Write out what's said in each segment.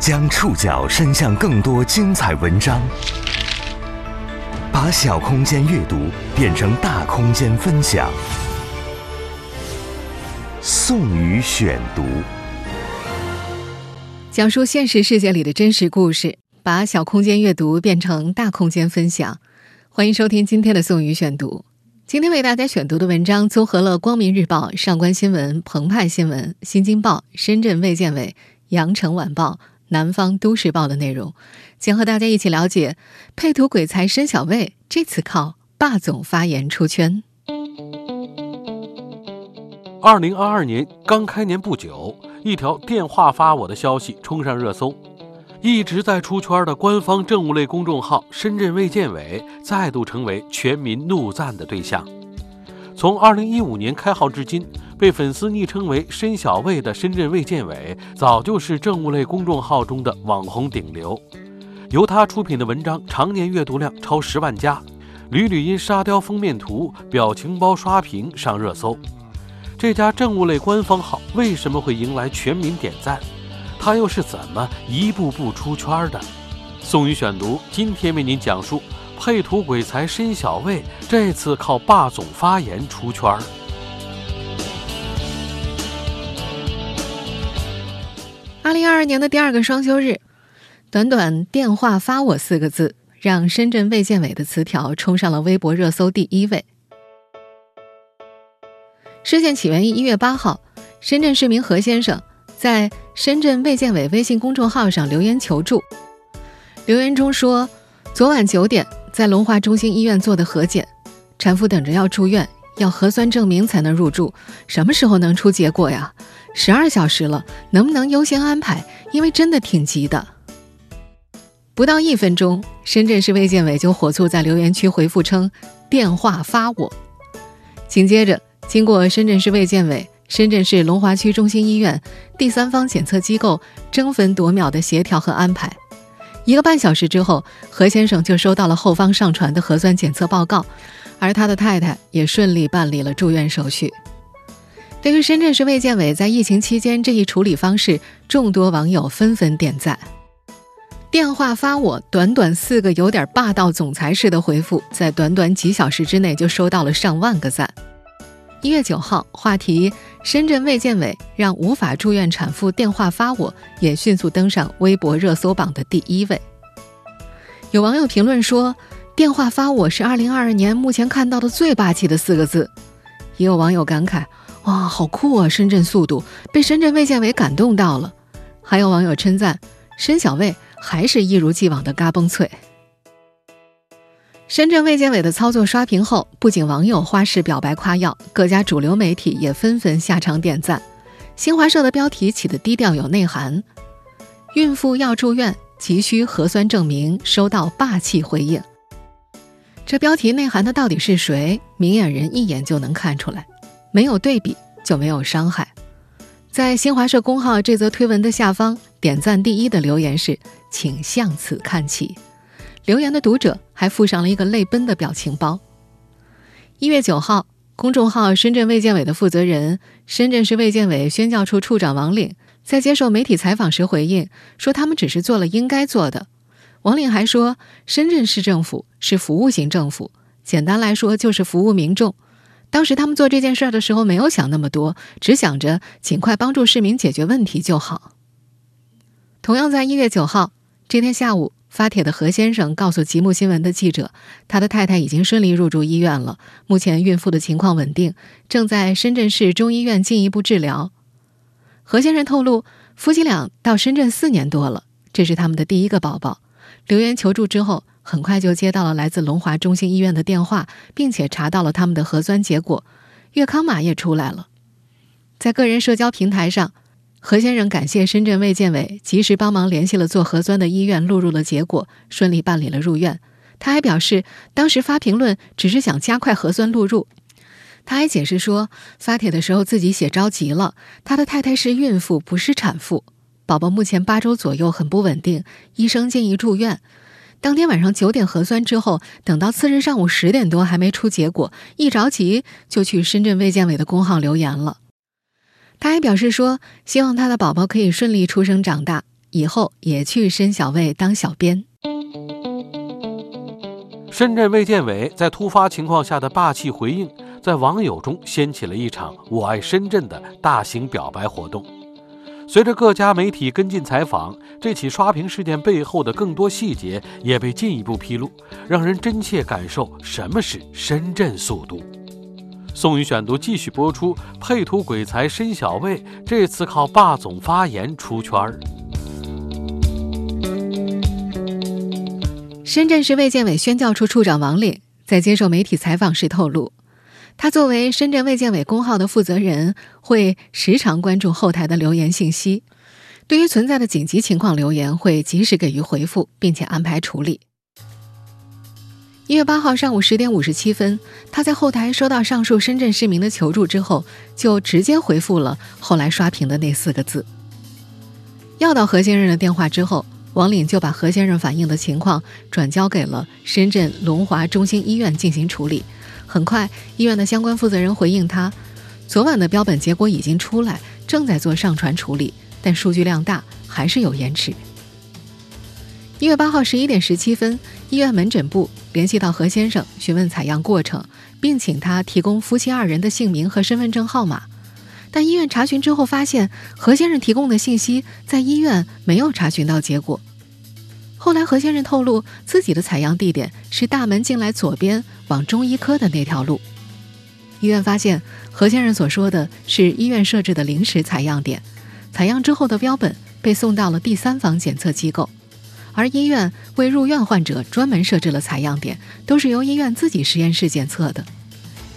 将触角伸向更多精彩文章，把小空间阅读变成大空间分享。宋宇选读，讲述现实世界里的真实故事，把小空间阅读变成大空间分享。欢迎收听今天的宋宇选读。今天为大家选读的文章综合了《光明日报》、上官新闻、澎湃新闻、新京报、深圳卫健委、羊城晚报。南方都市报的内容，将和大家一起了解配图鬼才申小卫这次靠霸总发言出圈。二零二二年刚开年不久，一条电话发我的消息冲上热搜，一直在出圈的官方政务类公众号“深圳卫健委”再度成为全民怒赞的对象。从二零一五年开号至今。被粉丝昵称为“申小卫”的深圳卫健委，早就是政务类公众号中的网红顶流。由他出品的文章常年阅读量超十万加，屡屡因沙雕封面图、表情包刷屏上热搜。这家政务类官方号为什么会迎来全民点赞？他又是怎么一步步出圈的？宋宇选读今天为您讲述：配图鬼才申小卫这次靠霸总发言出圈。二零二二年的第二个双休日，短短“电话发我”四个字，让深圳卫健委的词条冲上了微博热搜第一位。事件起源于一月八号，深圳市民何先生在深圳卫健委微信公众号上留言求助。留言中说：“昨晚九点在龙华中心医院做的核检，产妇等着要住院，要核酸证明才能入住，什么时候能出结果呀？”十二小时了，能不能优先安排？因为真的挺急的。不到一分钟，深圳市卫健委就火速在留言区回复称：“电话发我。”紧接着，经过深圳市卫健委、深圳市龙华区中心医院第三方检测机构争分夺秒的协调和安排，一个半小时之后，何先生就收到了后方上传的核酸检测报告，而他的太太也顺利办理了住院手续。对于深圳市卫健委在疫情期间这一处理方式，众多网友纷纷点赞。电话发我，短短四个有点霸道总裁式的回复，在短短几小时之内就收到了上万个赞。一月九号，话题“深圳卫健委让无法住院产妇电话发我”也迅速登上微博热搜榜的第一位。有网友评论说：“电话发我是二零二二年目前看到的最霸气的四个字。”也有网友感慨。哇，好酷啊！深圳速度被深圳卫健委感动到了。还有网友称赞申小卫还是一如既往的嘎嘣脆。深圳卫健委的操作刷屏后，不仅网友花式表白夸耀，各家主流媒体也纷纷下场点赞。新华社的标题起得低调有内涵：“孕妇要住院，急需核酸证明，收到霸气回应。”这标题内涵的到底是谁？明眼人一眼就能看出来。没有对比就没有伤害。在新华社公号这则推文的下方，点赞第一的留言是“请向此看齐”。留言的读者还附上了一个泪奔的表情包。一月九号，公众号“深圳卫健委”的负责人、深圳市卫健委宣教处处长王岭在接受媒体采访时回应说：“他们只是做了应该做的。”王岭还说：“深圳市政府是服务型政府，简单来说就是服务民众。”当时他们做这件事儿的时候，没有想那么多，只想着尽快帮助市民解决问题就好。同样在一月九号这天下午发帖的何先生告诉极目新闻的记者，他的太太已经顺利入住医院了，目前孕妇的情况稳定，正在深圳市中医院进一步治疗。何先生透露，夫妻俩到深圳四年多了，这是他们的第一个宝宝。留言求助之后。很快就接到了来自龙华中心医院的电话，并且查到了他们的核酸结果，粤康码也出来了。在个人社交平台上，何先生感谢深圳卫健委及时帮忙联系了做核酸的医院，录入了结果，顺利办理了入院。他还表示，当时发评论只是想加快核酸录入。他还解释说，发帖的时候自己写着急了，他的太太是孕妇，不是产妇，宝宝目前八周左右，很不稳定，医生建议住院。当天晚上九点核酸之后，等到次日上午十点多还没出结果，一着急就去深圳卫健委的公号留言了。他还表示说，希望他的宝宝可以顺利出生长大，以后也去申小卫当小编。深圳卫健委在突发情况下的霸气回应，在网友中掀起了一场“我爱深圳”的大型表白活动。随着各家媒体跟进采访，这起刷屏事件背后的更多细节也被进一步披露，让人真切感受什么是深圳速度。宋宇选读继续播出，配图鬼才申小卫这次靠霸总发言出圈儿。深圳市卫健委宣教处处长王岭在接受媒体采访时透露。他作为深圳卫健委公号的负责人，会时常关注后台的留言信息，对于存在的紧急情况留言会及时给予回复，并且安排处理。一月八号上午十点五十七分，他在后台收到上述深圳市民的求助之后，就直接回复了后来刷屏的那四个字。要到何先生的电话之后，王岭就把何先生反映的情况转交给了深圳龙华中心医院进行处理。很快，医院的相关负责人回应他，昨晚的标本结果已经出来，正在做上传处理，但数据量大，还是有延迟。一月八号十一点十七分，医院门诊部联系到何先生，询问采样过程，并请他提供夫妻二人的姓名和身份证号码。但医院查询之后发现，何先生提供的信息在医院没有查询到结果。后来，何先生透露自己的采样地点是大门进来左边往中医科的那条路。医院发现何先生所说的是医院设置的临时采样点，采样之后的标本被送到了第三方检测机构，而医院为入院患者专门设置了采样点，都是由医院自己实验室检测的。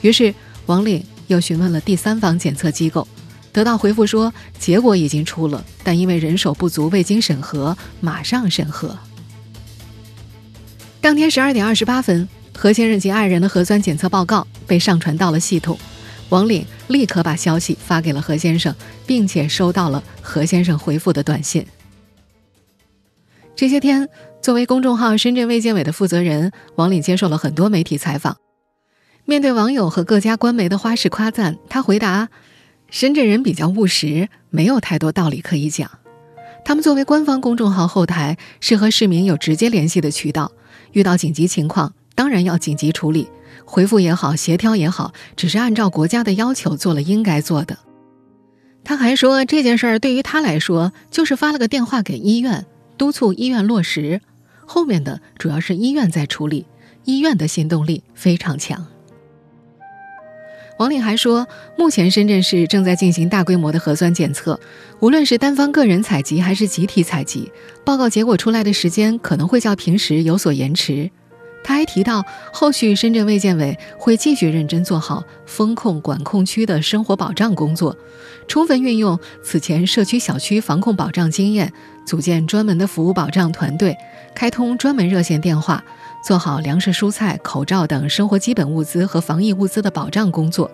于是，王岭又询问了第三方检测机构，得到回复说结果已经出了，但因为人手不足，未经审核，马上审核。当天十二点二十八分，何先生及爱人的核酸检测报告被上传到了系统。王岭立刻把消息发给了何先生，并且收到了何先生回复的短信。这些天，作为公众号“深圳卫健委”的负责人，王岭接受了很多媒体采访。面对网友和各家官媒的花式夸赞，他回答：“深圳人比较务实，没有太多道理可以讲。他们作为官方公众号后台，是和市民有直接联系的渠道。”遇到紧急情况，当然要紧急处理，回复也好，协调也好，只是按照国家的要求做了应该做的。他还说，这件事儿对于他来说，就是发了个电话给医院，督促医院落实，后面的主要是医院在处理，医院的行动力非常强。王岭还说，目前深圳市正在进行大规模的核酸检测，无论是单方个人采集还是集体采集，报告结果出来的时间可能会较平时有所延迟。他还提到，后续深圳卫健委会继续认真做好风控管控区的生活保障工作，充分运用此前社区小区防控保障经验，组建专门的服务保障团队，开通专门热线电话。做好粮食、蔬菜、口罩等生活基本物资和防疫物资的保障工作。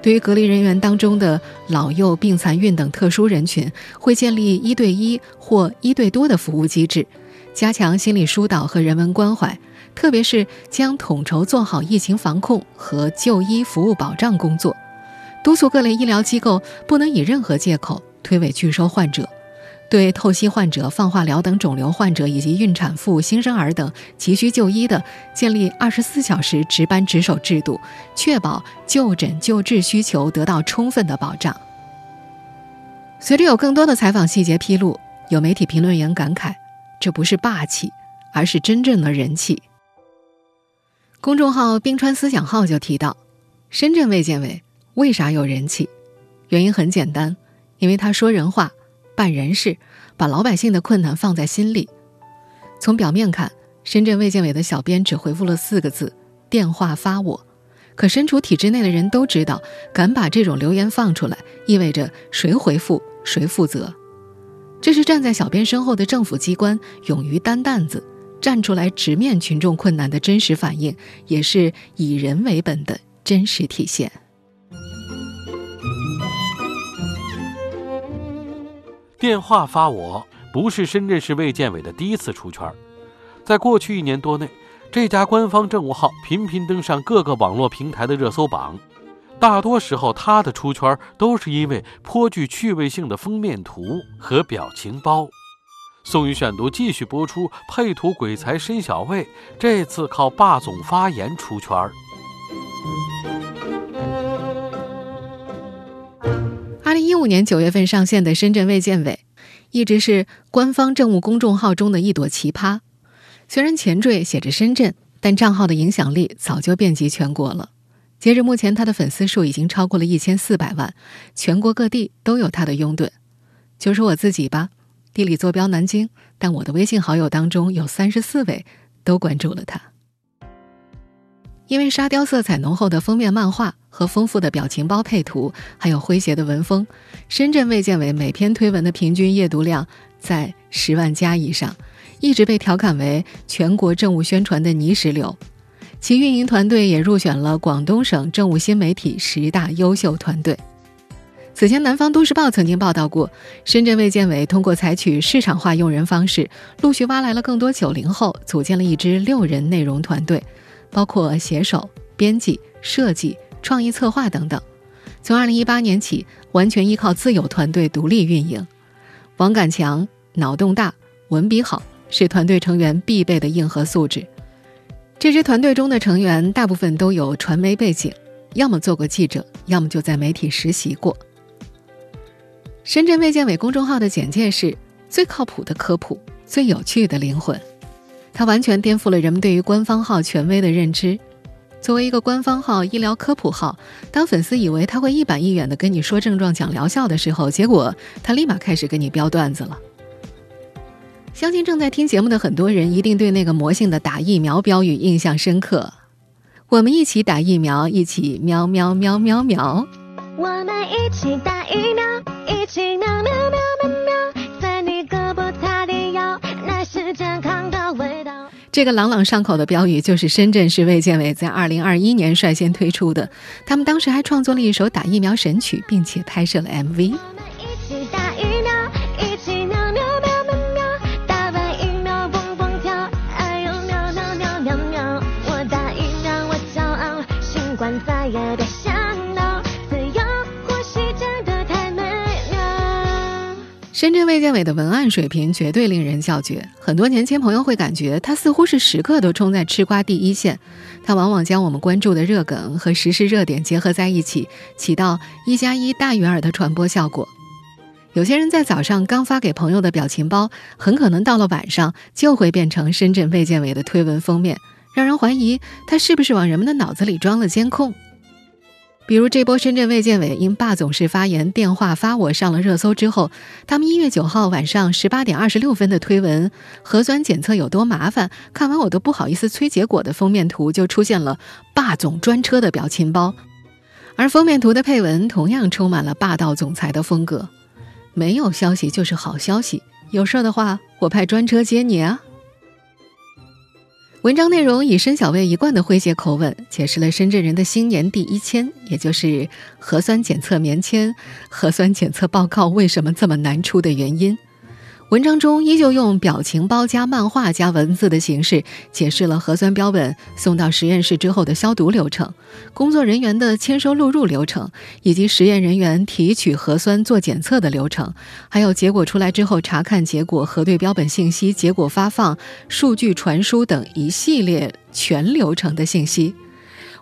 对于隔离人员当中的老幼、病残孕等特殊人群，会建立一对一或一对多的服务机制，加强心理疏导和人文关怀。特别是将统筹做好疫情防控和就医服务保障工作，督促各类医疗机构不能以任何借口推诿拒收患者。对透析患者、放化疗等肿瘤患者以及孕产妇、新生儿等急需就医的，建立二十四小时值班值守制度，确保就诊救治需求得到充分的保障。随着有更多的采访细节披露，有媒体评论员感慨：“这不是霸气，而是真正的人气。”公众号“冰川思想号”就提到，深圳卫健委为啥有人气？原因很简单，因为他说人话。办人事，把老百姓的困难放在心里。从表面看，深圳卫健委的小编只回复了四个字：“电话发我。”可身处体制内的人都知道，敢把这种留言放出来，意味着谁回复谁负责。这是站在小编身后的政府机关勇于担担子，站出来直面群众困难的真实反应，也是以人为本的真实体现。电话发我不是深圳市卫健委的第一次出圈，在过去一年多内，这家官方政务号频频登上各个网络平台的热搜榜。大多时候，它的出圈都是因为颇具趣味性的封面图和表情包。宋宇选读继续播出，配图鬼才申小卫，这次靠霸总发言出圈儿。五年九月份上线的深圳卫健委，一直是官方政务公众号中的一朵奇葩。虽然前缀写着深圳，但账号的影响力早就遍及全国了。截至目前，他的粉丝数已经超过了一千四百万，全国各地都有他的拥趸。就说我自己吧，地理坐标南京，但我的微信好友当中有三十四位都关注了他。因为沙雕色彩浓厚的封面漫画和丰富的表情包配图，还有诙谐的文风，深圳卫健委每篇推文的平均阅读量在十万加以上，一直被调侃为全国政务宣传的泥石流。其运营团队也入选了广东省政务新媒体十大优秀团队。此前，南方都市报曾经报道过，深圳卫健委通过采取市场化用人方式，陆续挖来了更多九零后，组建了一支六人内容团队，包括写手、编辑、设计、创意策划等等。从二零一八年起，完全依靠自有团队独立运营。王敢强脑洞大、文笔好，是团队成员必备的硬核素质。这支团队中的成员大部分都有传媒背景，要么做过记者，要么就在媒体实习过。深圳卫健委公众号的简介是最靠谱的科普，最有趣的灵魂。它完全颠覆了人们对于官方号权威的认知。作为一个官方号医疗科普号，当粉丝以为他会一板一眼的跟你说症状、讲疗效的时候，结果他立马开始跟你飙段子了。相信正在听节目的很多人一定对那个魔性的打疫苗标语印象深刻。我们一起打疫苗，一起喵喵喵喵喵。我们一起打疫苗，一起喵喵喵。这个朗朗上口的标语就是深圳市卫健委在二零二一年率先推出的。他们当时还创作了一首打疫苗神曲，并且拍摄了 MV。深圳卫健委的文案水平绝对令人叫绝，很多年轻朋友会感觉他似乎是时刻都冲在吃瓜第一线。他往往将我们关注的热梗和时事热点结合在一起，起到一加一大于二的传播效果。有些人在早上刚发给朋友的表情包，很可能到了晚上就会变成深圳卫健委的推文封面，让人怀疑他是不是往人们的脑子里装了监控。比如这波深圳卫健委因霸总式发言电话发我上了热搜之后，他们一月九号晚上十八点二十六分的推文“核酸检测有多麻烦”，看完我都不好意思催结果的封面图就出现了霸总专车的表情包，而封面图的配文同样充满了霸道总裁的风格，没有消息就是好消息，有事的话我派专车接你啊。文章内容以申小卫一贯的诙谐口吻，解释了深圳人的新年第一签，也就是核酸检测棉签、核酸检测报告为什么这么难出的原因。文章中依旧用表情包加漫画加文字的形式，解释了核酸标本送到实验室之后的消毒流程、工作人员的签收录入流程，以及实验人员提取核酸做检测的流程，还有结果出来之后查看结果、核对标本信息、结果发放、数据传输等一系列全流程的信息。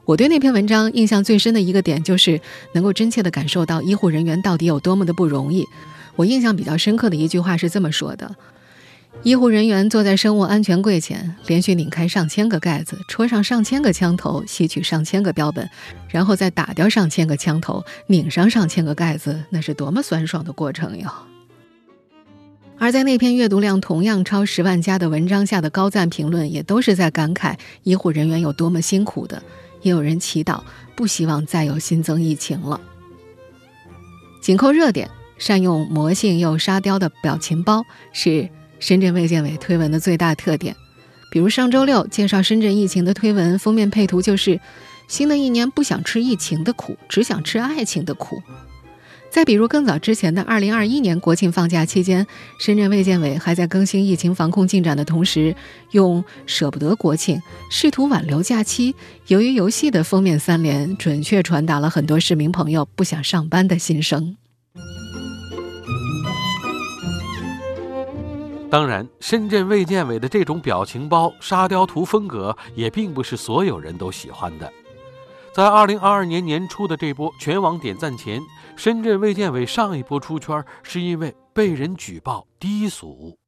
我对那篇文章印象最深的一个点，就是能够真切地感受到医护人员到底有多么的不容易。我印象比较深刻的一句话是这么说的：医护人员坐在生物安全柜前，连续拧开上千个盖子，戳上上千个枪头，吸取上千个标本，然后再打掉上千个枪头，拧上上千个盖子，那是多么酸爽的过程哟！而在那篇阅读量同样超十万加的文章下的高赞评论，也都是在感慨医护人员有多么辛苦的，也有人祈祷不希望再有新增疫情了。紧扣热点。善用魔性又沙雕的表情包是深圳卫健委推文的最大特点。比如上周六介绍深圳疫情的推文封面配图就是“新的一年不想吃疫情的苦，只想吃爱情的苦”。再比如更早之前的2021年国庆放假期间，深圳卫健委还在更新疫情防控进展的同时，用“舍不得国庆，试图挽留假期，由于游戏”的封面三连，准确传达了很多市民朋友不想上班的心声。当然，深圳卫健委的这种表情包、沙雕图风格也并不是所有人都喜欢的。在二零二二年年初的这波全网点赞前，深圳卫健委上一波出圈是因为被人举报低俗。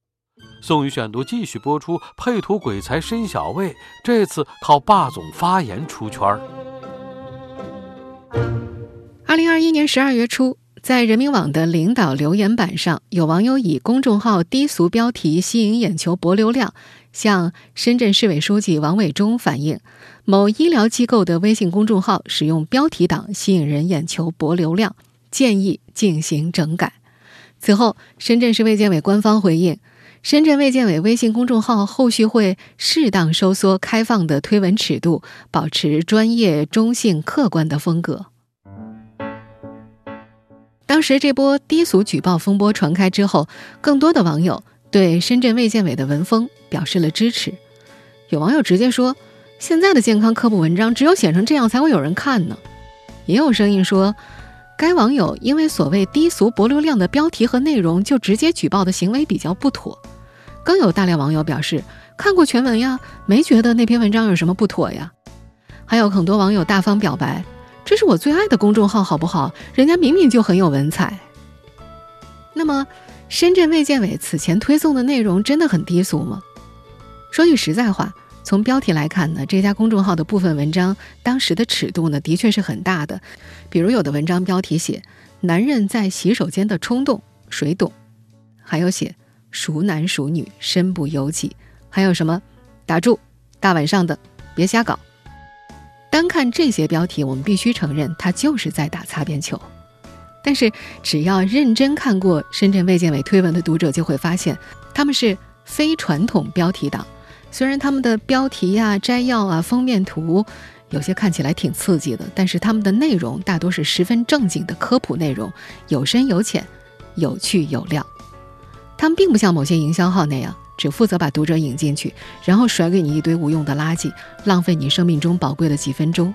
宋宇选读继续播出，配图鬼才申小卫这次靠霸总发言出圈。二零二一年十二月初。在人民网的领导留言板上，有网友以公众号低俗标题吸引眼球博流量，向深圳市委书记王伟忠反映，某医疗机构的微信公众号使用标题党吸引人眼球博流量，建议进行整改。此后，深圳市卫健委官方回应，深圳卫健委微信公众号后续会适当收缩开放的推文尺度，保持专业、中性、客观的风格。当时这波低俗举报风波传开之后，更多的网友对深圳卫健委的文风表示了支持。有网友直接说：“现在的健康科普文章只有写成这样才会有人看呢。”也有声音说，该网友因为所谓低俗博流量的标题和内容就直接举报的行为比较不妥。更有大量网友表示看过全文呀，没觉得那篇文章有什么不妥呀。还有很多网友大方表白。这是我最爱的公众号，好不好？人家明明就很有文采。那么，深圳卫健委此前推送的内容真的很低俗吗？说句实在话，从标题来看呢，这家公众号的部分文章当时的尺度呢，的确是很大的。比如有的文章标题写“男人在洗手间的冲动，谁懂”，还有写“熟男熟女，身不由己”，还有什么“打住，大晚上的别瞎搞”。单看这些标题，我们必须承认，他就是在打擦边球。但是，只要认真看过深圳卫健委推文的读者就会发现，他们是非传统标题党。虽然他们的标题呀、摘要啊、封面图有些看起来挺刺激的，但是他们的内容大多是十分正经的科普内容，有深有浅，有趣有料。他们并不像某些营销号那样。只负责把读者引进去，然后甩给你一堆无用的垃圾，浪费你生命中宝贵的几分钟。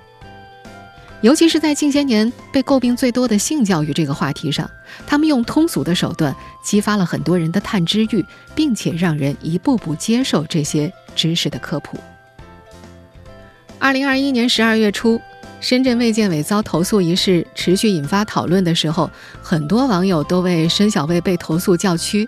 尤其是在近些年被诟病最多的性教育这个话题上，他们用通俗的手段激发了很多人的探知欲，并且让人一步步接受这些知识的科普。二零二一年十二月初，深圳卫健委遭投诉一事持续引发讨论的时候，很多网友都为申小卫被投诉叫屈。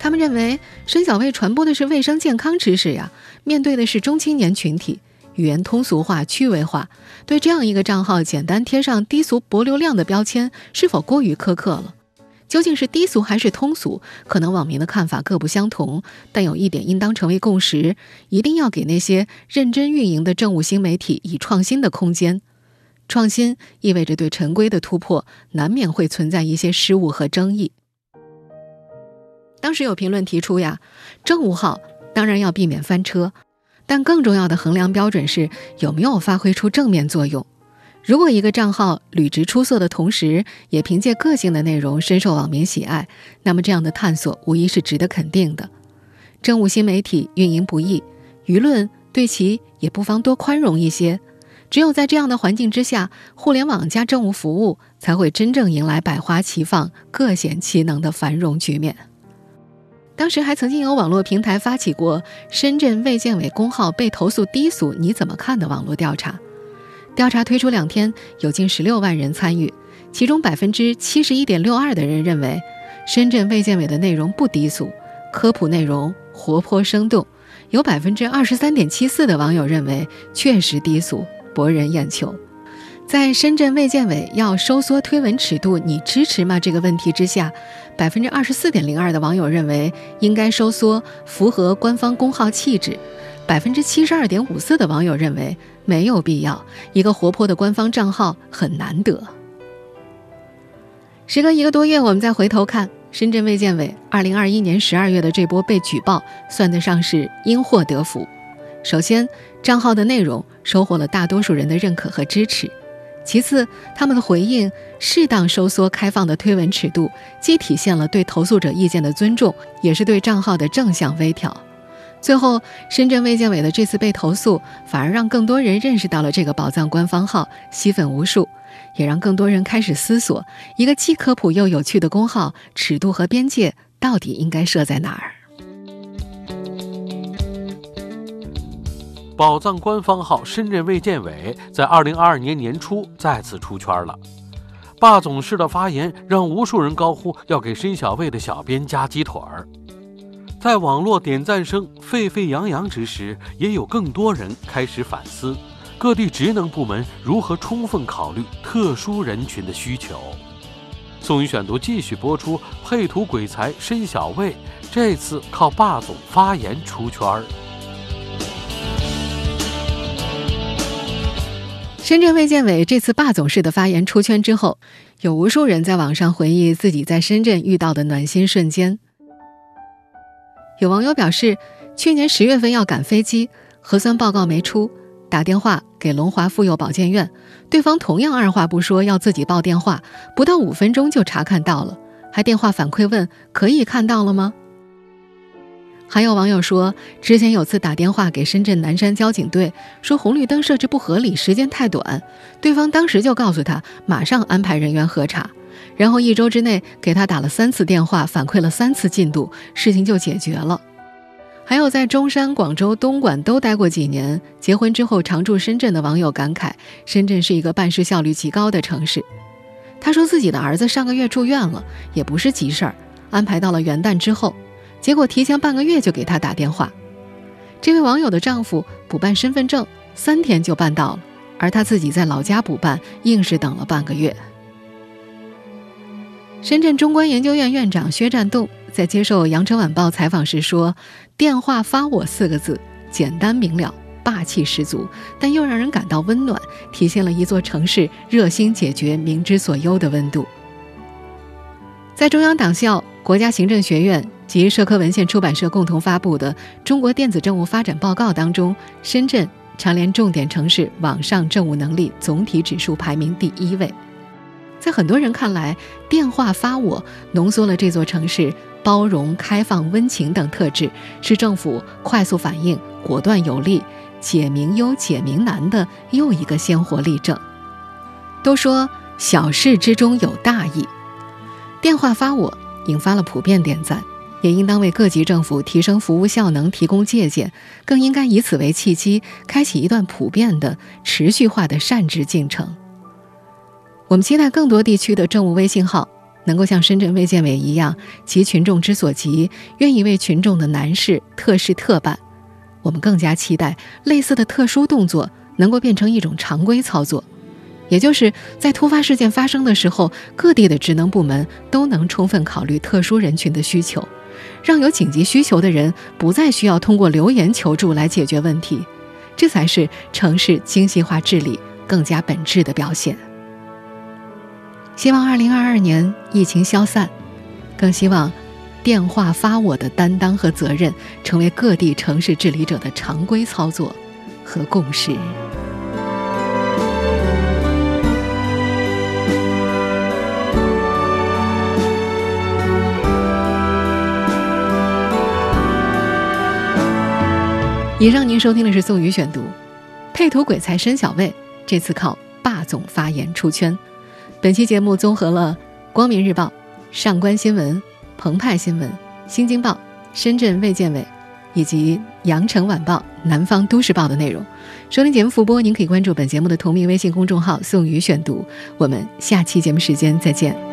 他们认为申小卫传播的是卫生健康知识呀，面对的是中青年群体，语言通俗化、趣味化，对这样一个账号简单贴上低俗博流量的标签，是否过于苛刻了？究竟是低俗还是通俗？可能网民的看法各不相同，但有一点应当成为共识：一定要给那些认真运营的政务新媒体以创新的空间。创新意味着对陈规的突破，难免会存在一些失误和争议。当时有评论提出呀，政务号当然要避免翻车，但更重要的衡量标准是有没有发挥出正面作用。如果一个账号履职出色的同时，也凭借个性的内容深受网民喜爱，那么这样的探索无疑是值得肯定的。政务新媒体运营不易，舆论对其也不妨多宽容一些。只有在这样的环境之下，互联网加政务服务才会真正迎来百花齐放、各显其能的繁荣局面。当时还曾经有网络平台发起过深圳卫健委公号被投诉低俗，你怎么看的网络调查？调查推出两天，有近十六万人参与，其中百分之七十一点六二的人认为深圳卫健委的内容不低俗，科普内容活泼生动；有百分之二十三点七四的网友认为确实低俗，博人眼球。在深圳卫健委要收缩推文尺度，你支持吗？这个问题之下，百分之二十四点零二的网友认为应该收缩，符合官方公号气质；百分之七十二点五四的网友认为没有必要。一个活泼的官方账号很难得。时隔一个多月，我们再回头看深圳卫健委二零二一年十二月的这波被举报，算得上是因祸得福。首先，账号的内容收获了大多数人的认可和支持。其次，他们的回应适当收缩开放的推文尺度，既体现了对投诉者意见的尊重，也是对账号的正向微调。最后，深圳卫健委的这次被投诉，反而让更多人认识到了这个宝藏官方号，吸粉无数，也让更多人开始思索：一个既科普又有趣的公号，尺度和边界到底应该设在哪儿？宝藏官方号“深圳卫健委”在二零二二年年初再次出圈了。霸总式的发言让无数人高呼要给申小卫的小编加鸡腿儿。在网络点赞声沸沸扬扬之时，也有更多人开始反思各地职能部门如何充分考虑特殊人群的需求。宋宇选读继续播出，配图鬼才申小卫这次靠霸总发言出圈儿。深圳卫健委这次霸总式的发言出圈之后，有无数人在网上回忆自己在深圳遇到的暖心瞬间。有网友表示，去年十月份要赶飞机，核酸报告没出，打电话给龙华妇幼保健院，对方同样二话不说要自己报电话，不到五分钟就查看到了，还电话反馈问可以看到了吗？还有网友说，之前有次打电话给深圳南山交警队，说红绿灯设置不合理，时间太短，对方当时就告诉他马上安排人员核查，然后一周之内给他打了三次电话，反馈了三次进度，事情就解决了。还有在中山、广州、东莞都待过几年，结婚之后常住深圳的网友感慨，深圳是一个办事效率极高的城市。他说自己的儿子上个月住院了，也不是急事儿，安排到了元旦之后。结果提前半个月就给他打电话，这位网友的丈夫补办身份证三天就办到了，而他自己在老家补办，硬是等了半个月。深圳中关研究院院长薛占栋在接受《羊城晚报》采访时说：“电话发我四个字，简单明了，霸气十足，但又让人感到温暖，体现了一座城市热心解决民之所忧的温度。”在中央党校、国家行政学院。及社科文献出版社共同发布的《中国电子政务发展报告》当中，深圳蝉联重点城市网上政务能力总体指数排名第一位。在很多人看来，电话发我浓缩了这座城市包容、开放、温情等特质，是政府快速反应、果断有力、解民忧、解民难的又一个鲜活例证。都说小事之中有大义，电话发我引发了普遍点赞。也应当为各级政府提升服务效能提供借鉴，更应该以此为契机，开启一段普遍的、持续化的善治进程。我们期待更多地区的政务微信号能够像深圳卫健委一样，急群众之所急，愿意为群众的难事特事特办。我们更加期待类似的特殊动作能够变成一种常规操作。也就是在突发事件发生的时候，各地的职能部门都能充分考虑特殊人群的需求，让有紧急需求的人不再需要通过留言求助来解决问题，这才是城市精细化治理更加本质的表现。希望2022年疫情消散，更希望电话发我的担当和责任成为各地城市治理者的常规操作和共识。以上您收听的是宋宇选读，配图鬼才申小卫这次靠霸总发言出圈。本期节目综合了光明日报、上官新闻、澎湃新闻、新京报、深圳卫健委以及羊城晚报、南方都市报的内容。收听节目复播，您可以关注本节目的同名微信公众号“宋宇选读”。我们下期节目时间再见。